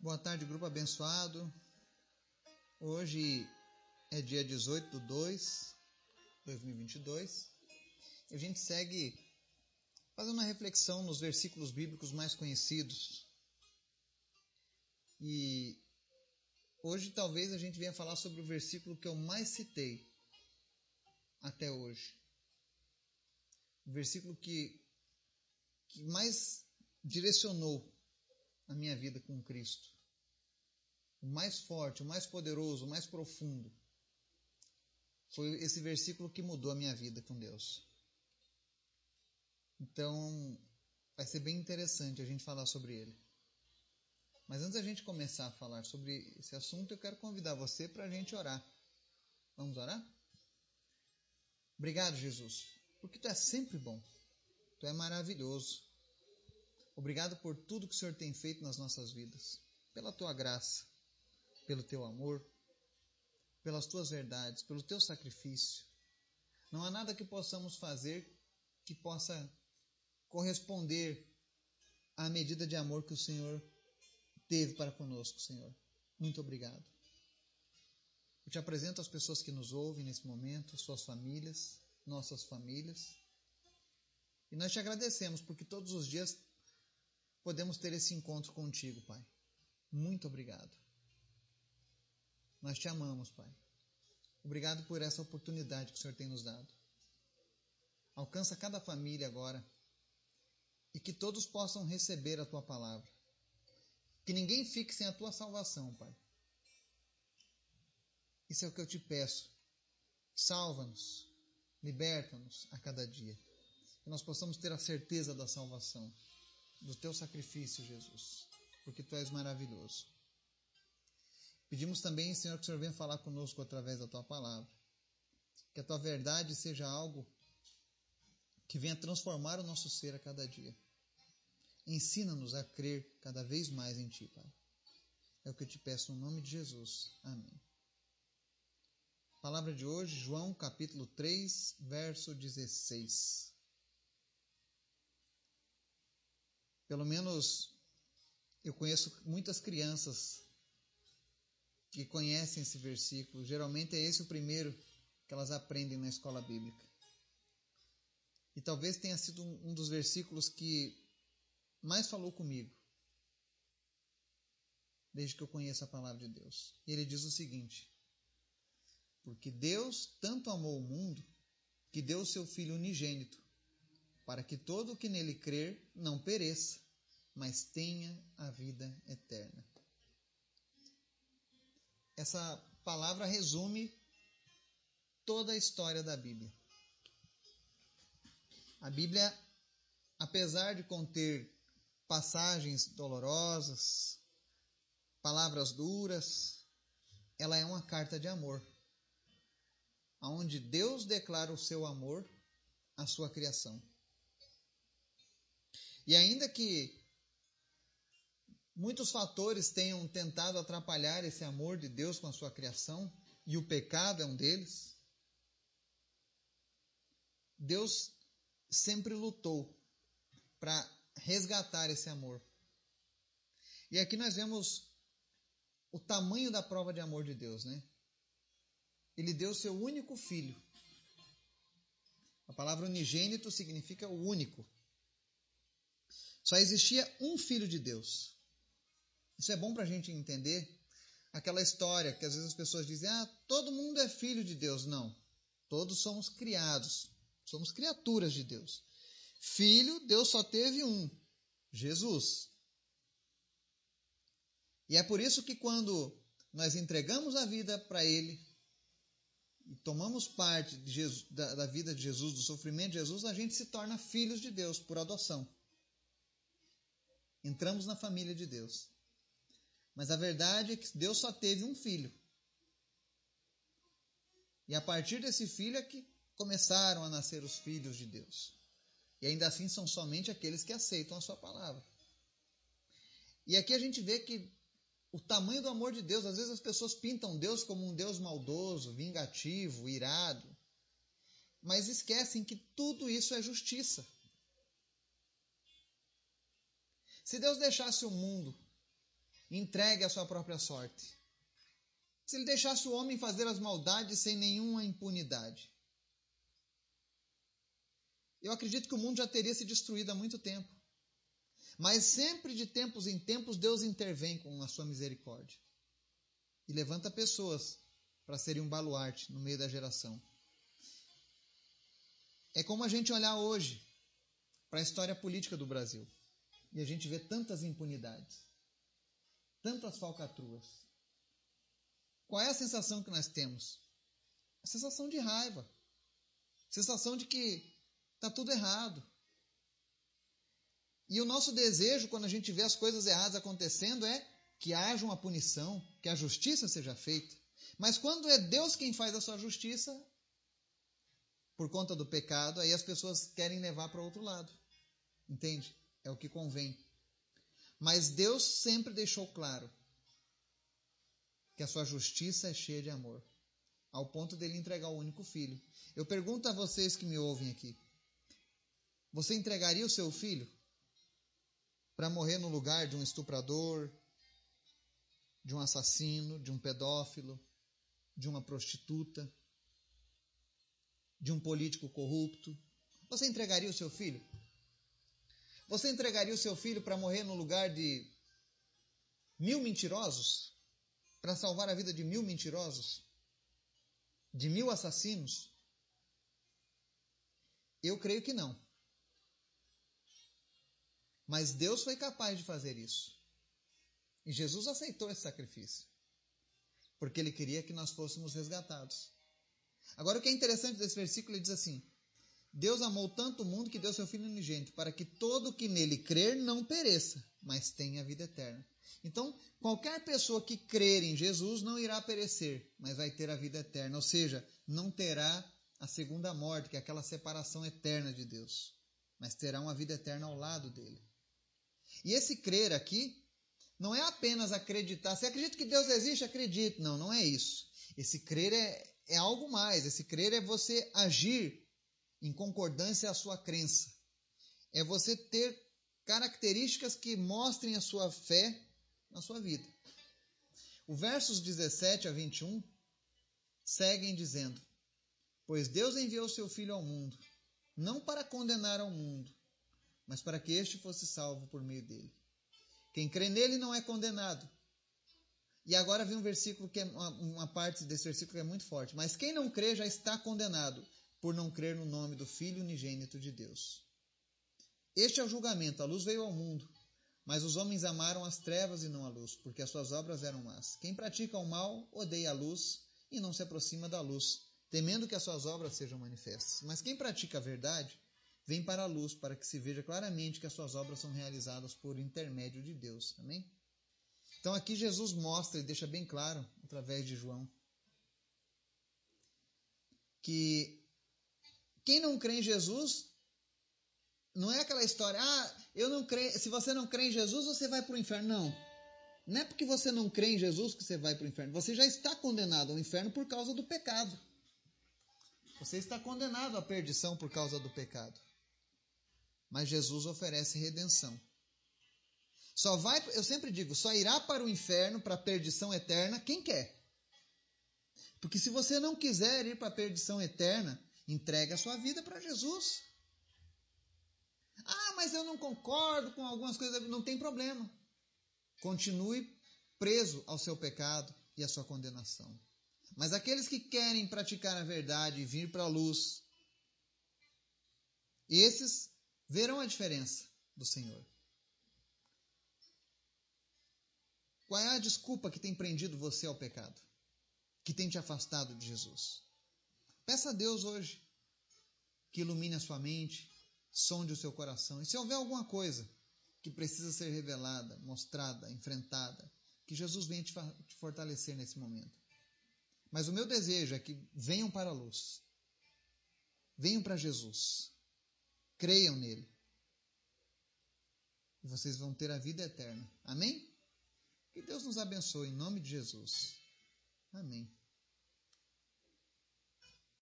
Boa tarde, grupo abençoado. Hoje é dia 18 de 2 2022 e a gente segue fazendo uma reflexão nos versículos bíblicos mais conhecidos. E hoje talvez a gente venha falar sobre o versículo que eu mais citei até hoje. O versículo que, que mais direcionou a minha vida com Cristo. O mais forte, o mais poderoso, o mais profundo. Foi esse versículo que mudou a minha vida com Deus. Então, vai ser bem interessante a gente falar sobre ele. Mas antes da gente começar a falar sobre esse assunto, eu quero convidar você para a gente orar. Vamos orar? Obrigado, Jesus, porque tu é sempre bom. Tu é maravilhoso. Obrigado por tudo que o Senhor tem feito nas nossas vidas, pela tua graça, pelo teu amor, pelas tuas verdades, pelo teu sacrifício. Não há nada que possamos fazer que possa corresponder à medida de amor que o Senhor teve para conosco, Senhor. Muito obrigado. Eu te apresento as pessoas que nos ouvem nesse momento, suas famílias, nossas famílias. E nós te agradecemos porque todos os dias podemos ter esse encontro contigo, Pai. Muito obrigado. Nós te amamos, Pai. Obrigado por essa oportunidade que o Senhor tem nos dado. Alcança cada família agora e que todos possam receber a tua palavra. Que ninguém fique sem a tua salvação, Pai. Isso é o que eu te peço. Salva-nos, liberta-nos a cada dia. Que nós possamos ter a certeza da salvação do teu sacrifício, Jesus, porque tu és maravilhoso. Pedimos também, Senhor, que o Senhor venha falar conosco através da tua palavra. Que a tua verdade seja algo que venha transformar o nosso ser a cada dia. Ensina-nos a crer cada vez mais em ti, Pai. É o que eu te peço no nome de Jesus. Amém. Palavra de hoje, João capítulo 3, verso 16. Pelo menos eu conheço muitas crianças que conhecem esse versículo. Geralmente é esse o primeiro que elas aprendem na escola bíblica. E talvez tenha sido um dos versículos que mais falou comigo desde que eu conheço a palavra de Deus. E ele diz o seguinte: Porque Deus tanto amou o mundo que deu o seu Filho unigênito para que todo o que nele crer não pereça, mas tenha a vida eterna. Essa palavra resume toda a história da Bíblia. A Bíblia, apesar de conter passagens dolorosas, palavras duras, ela é uma carta de amor, onde Deus declara o seu amor à sua criação. E ainda que muitos fatores tenham tentado atrapalhar esse amor de Deus com a sua criação, e o pecado é um deles, Deus sempre lutou para resgatar esse amor. E aqui nós vemos o tamanho da prova de amor de Deus, né? Ele deu seu único filho. A palavra unigênito significa o único. Só existia um filho de Deus. Isso é bom para a gente entender aquela história que às vezes as pessoas dizem: ah, todo mundo é filho de Deus. Não. Todos somos criados. Somos criaturas de Deus. Filho, Deus só teve um: Jesus. E é por isso que quando nós entregamos a vida para Ele e tomamos parte Jesus, da, da vida de Jesus, do sofrimento de Jesus, a gente se torna filhos de Deus por adoção. Entramos na família de Deus. Mas a verdade é que Deus só teve um filho. E a partir desse filho é que começaram a nascer os filhos de Deus. E ainda assim são somente aqueles que aceitam a sua palavra. E aqui a gente vê que o tamanho do amor de Deus, às vezes as pessoas pintam Deus como um Deus maldoso, vingativo, irado, mas esquecem que tudo isso é justiça. Se Deus deixasse o mundo entregue à sua própria sorte. Se ele deixasse o homem fazer as maldades sem nenhuma impunidade. Eu acredito que o mundo já teria se destruído há muito tempo. Mas sempre de tempos em tempos Deus intervém com a sua misericórdia e levanta pessoas para serem um baluarte no meio da geração. É como a gente olhar hoje para a história política do Brasil e a gente vê tantas impunidades, tantas falcatruas. Qual é a sensação que nós temos? A sensação de raiva, a sensação de que está tudo errado. E o nosso desejo, quando a gente vê as coisas erradas acontecendo, é que haja uma punição, que a justiça seja feita. Mas quando é Deus quem faz a sua justiça, por conta do pecado, aí as pessoas querem levar para outro lado. Entende? É o que convém. Mas Deus sempre deixou claro que a sua justiça é cheia de amor, ao ponto dele entregar o único filho. Eu pergunto a vocês que me ouvem aqui: você entregaria o seu filho para morrer no lugar de um estuprador, de um assassino, de um pedófilo, de uma prostituta, de um político corrupto? Você entregaria o seu filho? Você entregaria o seu filho para morrer no lugar de mil mentirosos? Para salvar a vida de mil mentirosos? De mil assassinos? Eu creio que não. Mas Deus foi capaz de fazer isso. E Jesus aceitou esse sacrifício. Porque ele queria que nós fôssemos resgatados. Agora, o que é interessante desse versículo, ele diz assim: Deus amou tanto o mundo que deu seu Filho unigênito, para que todo que nele crer não pereça, mas tenha vida eterna. Então, qualquer pessoa que crer em Jesus não irá perecer, mas vai ter a vida eterna, ou seja, não terá a segunda morte, que é aquela separação eterna de Deus, mas terá uma vida eterna ao lado dele. E esse crer aqui não é apenas acreditar. Se acredita que Deus existe, acredito. Não, não é isso. Esse crer é, é algo mais. Esse crer é você agir em concordância à sua crença. É você ter características que mostrem a sua fé na sua vida. O versos 17 a 21 seguem dizendo: Pois Deus enviou seu Filho ao mundo, não para condenar ao mundo, mas para que este fosse salvo por meio dele. Quem crê nele não é condenado. E agora vem um versículo que é uma, uma parte desse versículo que é muito forte. Mas quem não crê já está condenado por não crer no nome do Filho unigênito de Deus. Este é o julgamento. A luz veio ao mundo, mas os homens amaram as trevas e não a luz, porque as suas obras eram más. Quem pratica o mal odeia a luz e não se aproxima da luz, temendo que as suas obras sejam manifestas. Mas quem pratica a verdade vem para a luz, para que se veja claramente que as suas obras são realizadas por intermédio de Deus. Amém? Então aqui Jesus mostra e deixa bem claro, através de João, que quem não crê em Jesus não é aquela história, ah, eu não creio, se você não crê em Jesus, você vai para o inferno. Não. Não é porque você não crê em Jesus que você vai para o inferno. Você já está condenado ao inferno por causa do pecado. Você está condenado à perdição por causa do pecado mas Jesus oferece redenção. Só vai, eu sempre digo, só irá para o inferno, para a perdição eterna, quem quer. Porque se você não quiser ir para a perdição eterna, entregue a sua vida para Jesus. Ah, mas eu não concordo com algumas coisas, não tem problema. Continue preso ao seu pecado e à sua condenação. Mas aqueles que querem praticar a verdade e vir para a luz, esses verão a diferença do Senhor. Qual é a desculpa que tem prendido você ao pecado? Que tem te afastado de Jesus? Peça a Deus hoje que ilumine a sua mente, sonde o seu coração. E se houver alguma coisa que precisa ser revelada, mostrada, enfrentada, que Jesus venha te fortalecer nesse momento. Mas o meu desejo é que venham para a luz. Venham para Jesus. Creiam nele. E vocês vão ter a vida eterna. Amém? Que Deus nos abençoe em nome de Jesus. Amém.